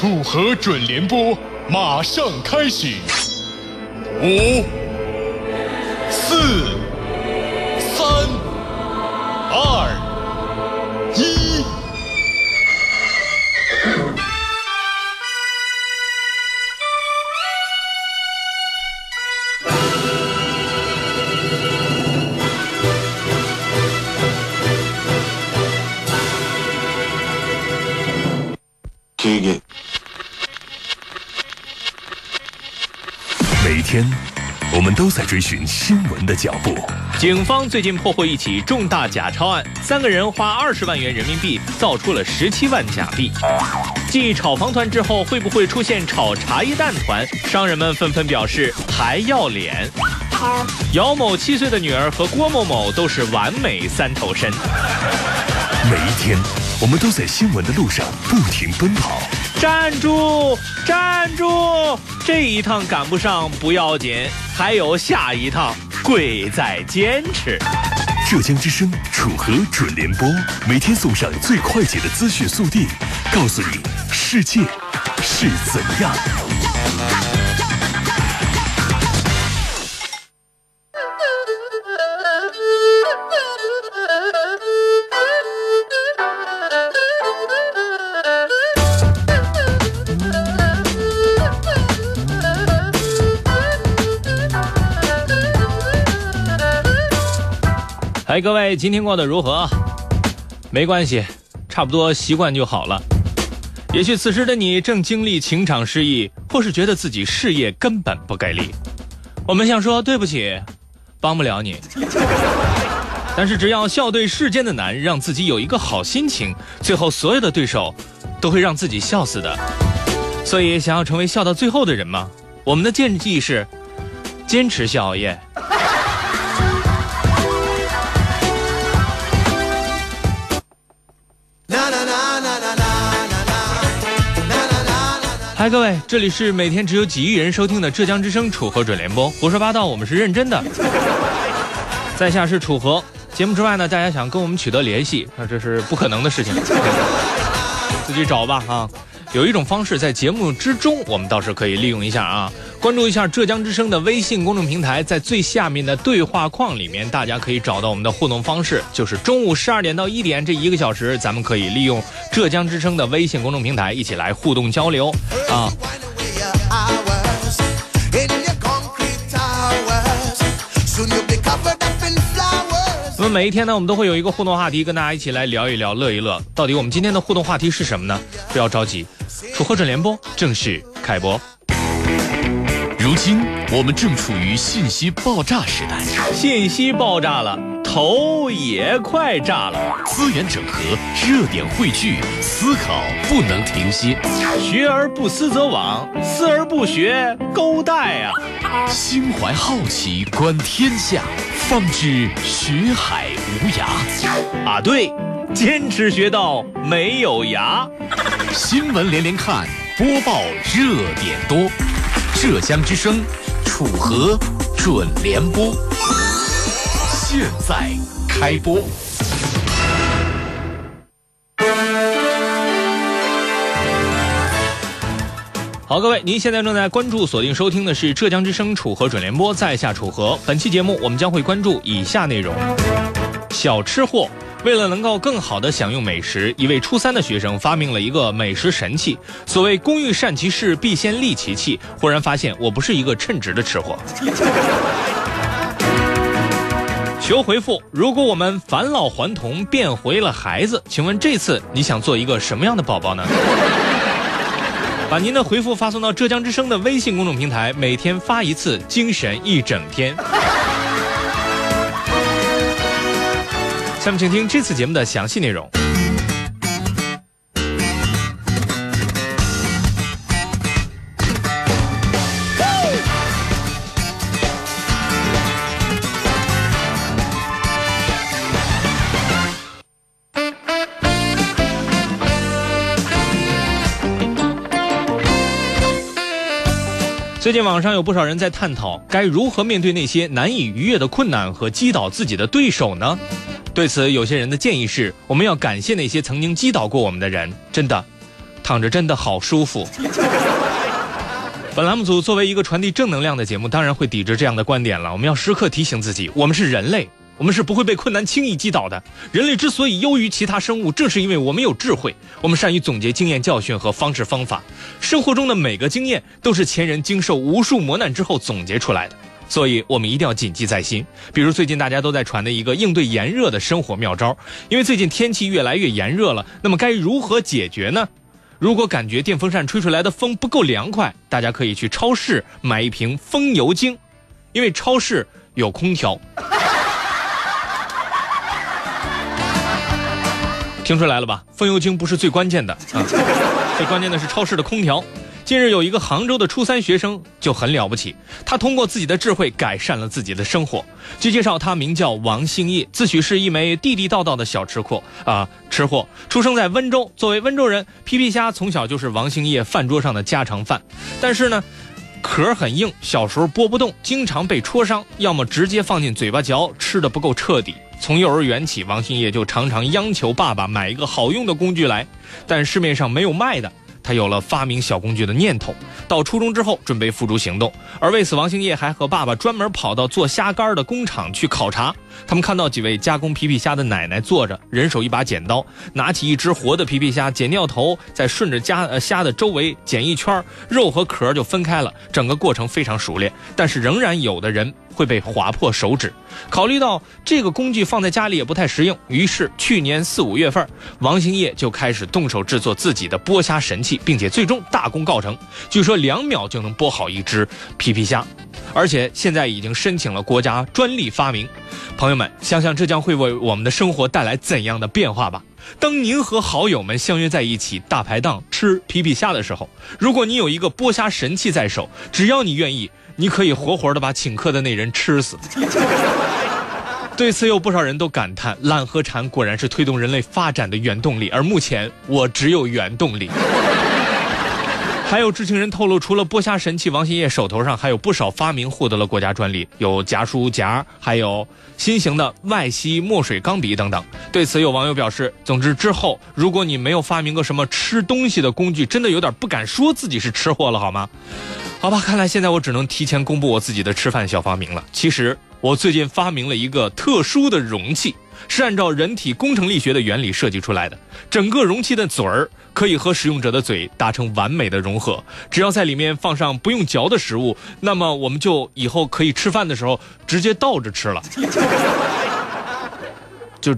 楚河准联播马上开始，五、四、三、二、一。一天，我们都在追寻新闻的脚步。警方最近破获一起重大假钞案，三个人花二十万元人民币造出了十七万假币。继炒房团之后，会不会出现炒茶叶蛋团？商人们纷纷表示还要脸。姚某七岁的女儿和郭某某都是完美三头身。每一天，我们都在新闻的路上不停奔跑。站住！站住！这一趟赶不上不要紧，还有下一趟，贵在坚持。浙江之声楚河准联播，每天送上最快捷的资讯速递，告诉你世界是怎样。各位，今天过得如何？没关系，差不多习惯就好了。也许此时的你正经历情场失意，或是觉得自己事业根本不给力。我们想说对不起，帮不了你。但是只要笑对世间的难，让自己有一个好心情，最后所有的对手都会让自己笑死的。所以，想要成为笑到最后的人吗？我们的建议是：坚持笑熬夜。嗨，各位，这里是每天只有几亿人收听的浙江之声楚河准联播，胡说八道，我们是认真的。在下是楚河。节目之外呢，大家想跟我们取得联系，那这是不可能的事情，自己找吧啊。有一种方式，在节目之中，我们倒是可以利用一下啊。关注一下浙江之声的微信公众平台，在最下面的对话框里面，大家可以找到我们的互动方式，就是中午十二点到一点这一个小时，咱们可以利用浙江之声的微信公众平台一起来互动交流啊。每一天呢，我们都会有一个互动话题，跟大家一起来聊一聊，乐一乐。到底我们今天的互动话题是什么呢？不要着急，楚河准联播正式开播。如今我们正处于信息爆炸时代，信息爆炸了，头也快炸了，资源整合，热点汇聚，思考不能停歇。学而不思则罔，思而不学，勾带啊！心怀好奇，观天下，方知学海无涯。啊，对，坚持学到没有涯。新闻连连看，播报热点多。浙江之声，楚河准联播，现在开播。好，各位，您现在正在关注、锁定收听的是浙江之声楚河准联播，在下楚河。本期节目我们将会关注以下内容：小吃货。为了能够更好的享用美食，一位初三的学生发明了一个美食神器。所谓“工欲善其事，必先利其器”。忽然发现，我不是一个称职的吃货。求回复：如果我们返老还童，变回了孩子，请问这次你想做一个什么样的宝宝呢？把您的回复发送到浙江之声的微信公众平台，每天发一次，精神一整天。下面请听这次节目的详细内容。最近网上有不少人在探讨，该如何面对那些难以逾越的困难和击倒自己的对手呢？对此，有些人的建议是，我们要感谢那些曾经击倒过我们的人，真的。躺着真的好舒服。本栏目组作为一个传递正能量的节目，当然会抵制这样的观点了。我们要时刻提醒自己，我们是人类，我们是不会被困难轻易击倒的。人类之所以优于其他生物，正是因为我们有智慧，我们善于总结经验教训和方式方法。生活中的每个经验都是前人经受无数磨难之后总结出来的，所以我们一定要谨记在心。比如最近大家都在传的一个应对炎热的生活妙招，因为最近天气越来越炎热了，那么该如何解决呢？如果感觉电风扇吹出来的风不够凉快，大家可以去超市买一瓶风油精，因为超市有空调。听出来了吧？风油精不是最关键的啊，最关键的是超市的空调。近日有一个杭州的初三学生就很了不起，他通过自己的智慧改善了自己的生活。据介绍，他名叫王兴业，自诩是一枚地地道道的小吃货啊，吃货。出生在温州，作为温州人，皮皮虾从小就是王兴业饭桌上的家常饭。但是呢，壳很硬，小时候剥不动，经常被戳伤，要么直接放进嘴巴嚼，吃的不够彻底。从幼儿园起，王兴业就常常央求爸爸买一个好用的工具来，但市面上没有卖的。他有了发明小工具的念头，到初中之后准备付诸行动，而为此，王兴业还和爸爸专门跑到做虾干的工厂去考察。他们看到几位加工皮皮虾的奶奶坐着，人手一把剪刀，拿起一只活的皮皮虾，剪掉头，再顺着虾呃虾的周围剪一圈，肉和壳就分开了。整个过程非常熟练，但是仍然有的人。会被划破手指。考虑到这个工具放在家里也不太实用，于是去年四五月份，王兴业就开始动手制作自己的剥虾神器，并且最终大功告成。据说两秒就能剥好一只皮皮虾，而且现在已经申请了国家专利发明。朋友们，想想这将会为我们的生活带来怎样的变化吧？当您和好友们相约在一起大排档吃皮皮虾的时候，如果你有一个剥虾神器在手，只要你愿意。你可以活活的把请客的那人吃死。对此，有不少人都感叹：懒和馋果然是推动人类发展的原动力。而目前，我只有原动力。还有知情人透露，除了剥虾神器，王兴业手头上还有不少发明获得了国家专利，有夹书夹，还有新型的外吸墨水钢笔等等。对此，有网友表示：总之，之后如果你没有发明个什么吃东西的工具，真的有点不敢说自己是吃货了，好吗？好吧，看来现在我只能提前公布我自己的吃饭小发明了。其实我最近发明了一个特殊的容器，是按照人体工程力学的原理设计出来的。整个容器的嘴儿可以和使用者的嘴达成完美的融合。只要在里面放上不用嚼的食物，那么我们就以后可以吃饭的时候直接倒着吃了。就